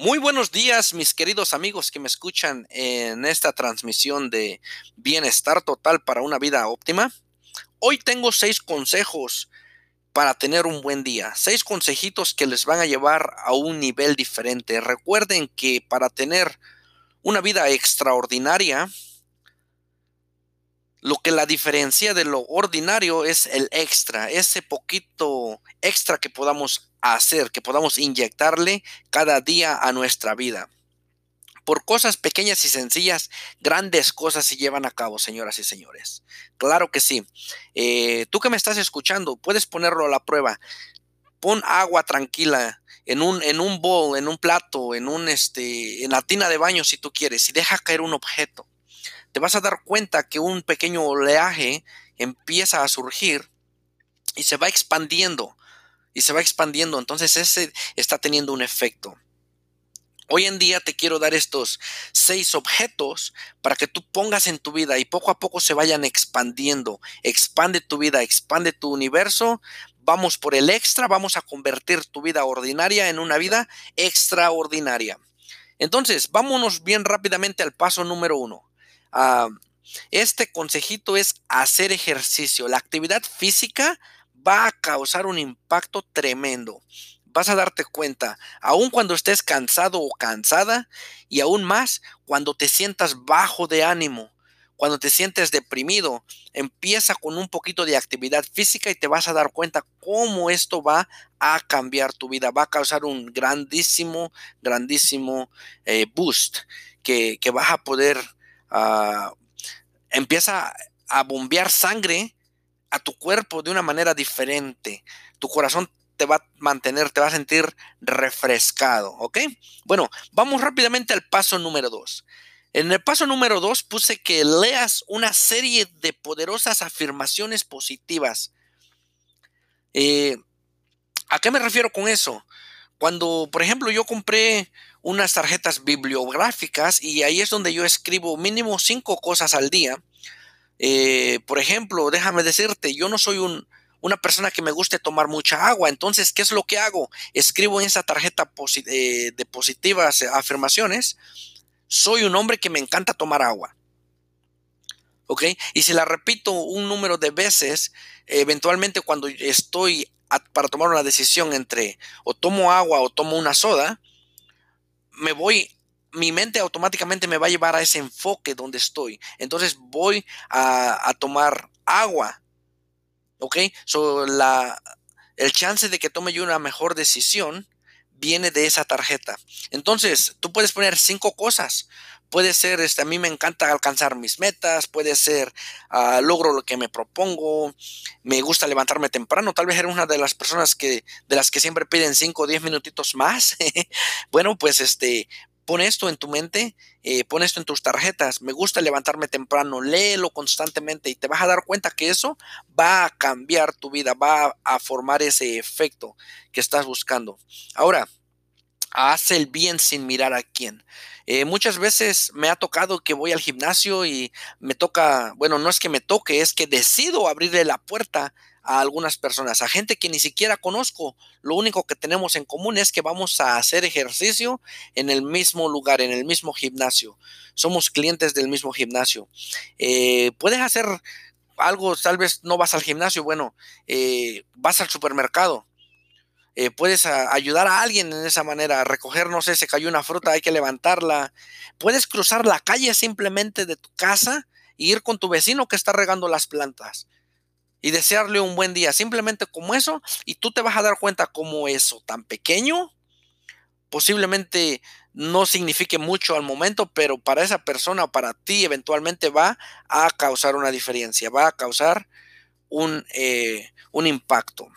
Muy buenos días, mis queridos amigos que me escuchan en esta transmisión de Bienestar Total para una vida óptima. Hoy tengo seis consejos para tener un buen día, seis consejitos que les van a llevar a un nivel diferente. Recuerden que para tener una vida extraordinaria, lo que la diferencia de lo ordinario es el extra, ese poquito extra que podamos hacer, que podamos inyectarle cada día a nuestra vida. Por cosas pequeñas y sencillas, grandes cosas se llevan a cabo, señoras y señores. Claro que sí. Eh, tú que me estás escuchando, puedes ponerlo a la prueba. Pon agua tranquila en un, en un bowl, en un plato, en un este, en la tina de baño si tú quieres, y deja caer un objeto te vas a dar cuenta que un pequeño oleaje empieza a surgir y se va expandiendo y se va expandiendo. Entonces ese está teniendo un efecto. Hoy en día te quiero dar estos seis objetos para que tú pongas en tu vida y poco a poco se vayan expandiendo. Expande tu vida, expande tu universo. Vamos por el extra, vamos a convertir tu vida ordinaria en una vida extraordinaria. Entonces, vámonos bien rápidamente al paso número uno. Ah, este consejito es hacer ejercicio. La actividad física va a causar un impacto tremendo. Vas a darte cuenta, aun cuando estés cansado o cansada, y aún más cuando te sientas bajo de ánimo, cuando te sientes deprimido, empieza con un poquito de actividad física y te vas a dar cuenta cómo esto va a cambiar tu vida, va a causar un grandísimo, grandísimo eh, boost que, vas a poder Ah, empieza a bombear sangre a tu cuerpo de una manera diferente. Tu corazón te va a mantener, te va a sentir refrescado, ¿ok? Bueno, vamos rápidamente al paso número dos. En el paso número dos puse que leas una serie de poderosas afirmaciones positivas. Eh, ¿A qué me refiero con eso? Cuando, por ejemplo, yo compré unas tarjetas bibliográficas y ahí es donde yo escribo mínimo cinco cosas al día. Eh, por ejemplo, déjame decirte, yo no soy un, una persona que me guste tomar mucha agua, entonces, ¿qué es lo que hago? Escribo en esa tarjeta eh, de positivas afirmaciones, soy un hombre que me encanta tomar agua. ¿Ok? Y si la repito un número de veces, eventualmente cuando estoy para tomar una decisión entre o tomo agua o tomo una soda, me voy, mi mente automáticamente me va a llevar a ese enfoque donde estoy. Entonces voy a, tomar agua. ¿Ok? So, la, el chance de que tome yo una mejor decisión viene de esa tarjeta. Entonces, tú puedes poner cinco cosas. Puede ser, este, a mí me encanta alcanzar mis metas, puede ser, uh, logro lo que me propongo, me gusta levantarme temprano, tal vez eres una de las personas que, de las que siempre piden 5 o 10 minutitos más. bueno, pues este, pon esto en tu mente, eh, pon esto en tus tarjetas, me gusta levantarme temprano, léelo constantemente y te vas a dar cuenta que eso va a cambiar tu vida, va a formar ese efecto que estás buscando. Ahora, haz el bien sin mirar a quién. Eh, muchas veces me ha tocado que voy al gimnasio y me toca, bueno, no es que me toque, es que decido abrirle la puerta a algunas personas, a gente que ni siquiera conozco. Lo único que tenemos en común es que vamos a hacer ejercicio en el mismo lugar, en el mismo gimnasio. Somos clientes del mismo gimnasio. Eh, puedes hacer algo, tal vez no vas al gimnasio, bueno, eh, vas al supermercado eh, puedes ayudar a alguien en esa manera, recoger, no sé, se cayó una fruta, hay que levantarla. Puedes cruzar la calle simplemente de tu casa e ir con tu vecino que está regando las plantas y desearle un buen día, simplemente como eso, y tú te vas a dar cuenta como eso tan pequeño posiblemente no signifique mucho al momento, pero para esa persona para ti eventualmente va a causar una diferencia, va a causar un, eh, un impacto.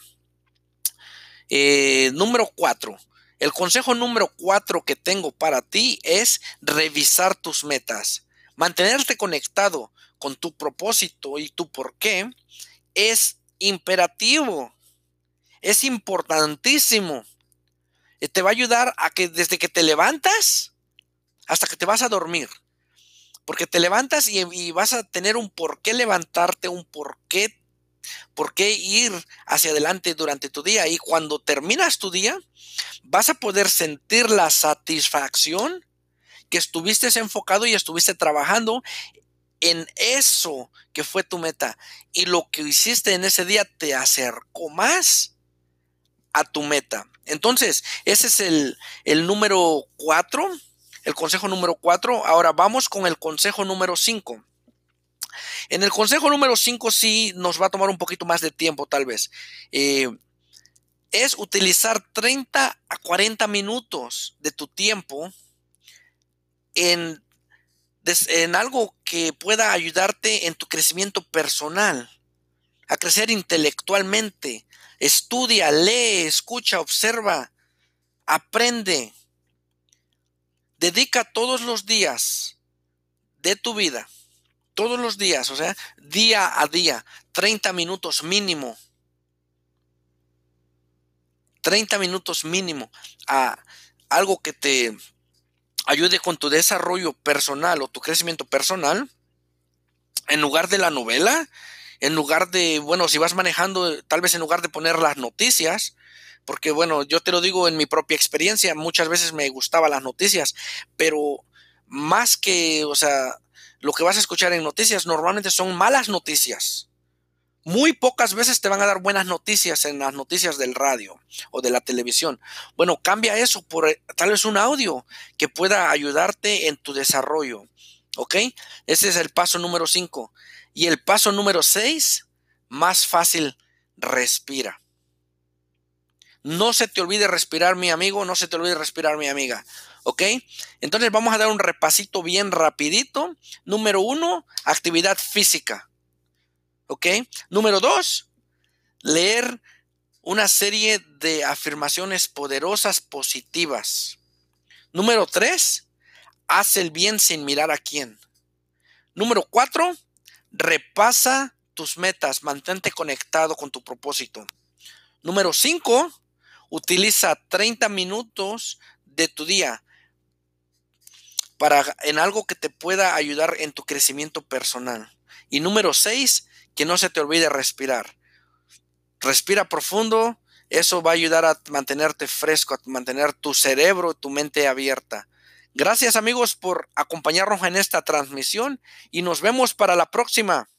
Eh, número cuatro. El consejo número cuatro que tengo para ti es revisar tus metas. Mantenerte conectado con tu propósito y tu por qué es imperativo. Es importantísimo. Eh, te va a ayudar a que desde que te levantas hasta que te vas a dormir. Porque te levantas y, vas a tener un por qué levantarte, un por qué por qué ir hacia adelante durante tu día. Y cuando terminas tu día, vas a poder sentir la satisfacción que estuviste enfocado y estuviste trabajando en eso que fue tu meta. Y lo que hiciste en ese día te acercó más a tu meta. Entonces, ese es el, el número cuatro, el consejo número cuatro. Ahora vamos con el consejo número cinco. En el consejo número 5 sí nos va a tomar un poquito más de tiempo tal vez. Eh, es utilizar 30 a 40 minutos de tu tiempo en, en algo que pueda ayudarte en tu crecimiento personal, a crecer intelectualmente. Estudia, lee, escucha, observa, aprende. Dedica todos los días de tu vida todos los días, o sea, día a día, 30 minutos mínimo. 30 minutos mínimo a algo que te ayude con tu desarrollo personal o tu crecimiento personal, en lugar de la novela, en lugar de, bueno, si vas manejando, tal vez en lugar de poner las noticias, porque bueno, yo te lo digo en mi propia experiencia, muchas veces me gustaban las noticias, pero más que, o sea, lo que vas a escuchar en noticias normalmente son malas noticias. Muy pocas veces te van a dar buenas noticias en las noticias del radio o de la televisión. Bueno, cambia eso por eh, tal vez un audio que pueda ayudarte en tu desarrollo. ¿Ok? Ese es el paso número 5. Y el paso número 6, más fácil, respira. No se te olvide respirar, mi amigo, no se te olvide respirar, mi amiga. ¿Ok? Entonces vamos a dar un repasito bien rapidito. Número uno, actividad física. Número dos, leer una serie de afirmaciones poderosas positivas. Número tres, haz el bien sin mirar a quién. Número cuatro, repasa tus metas, mantente conectado con tu propósito. Número cinco, utiliza 30 minutos de tu día para en algo que te pueda ayudar en tu crecimiento personal. Y número seis, que no se te olvide respirar. Respira profundo, eso va a ayudar a mantenerte fresco, a mantener tu cerebro, tu mente abierta. Gracias amigos por acompañarnos en esta transmisión y nos vemos para la próxima.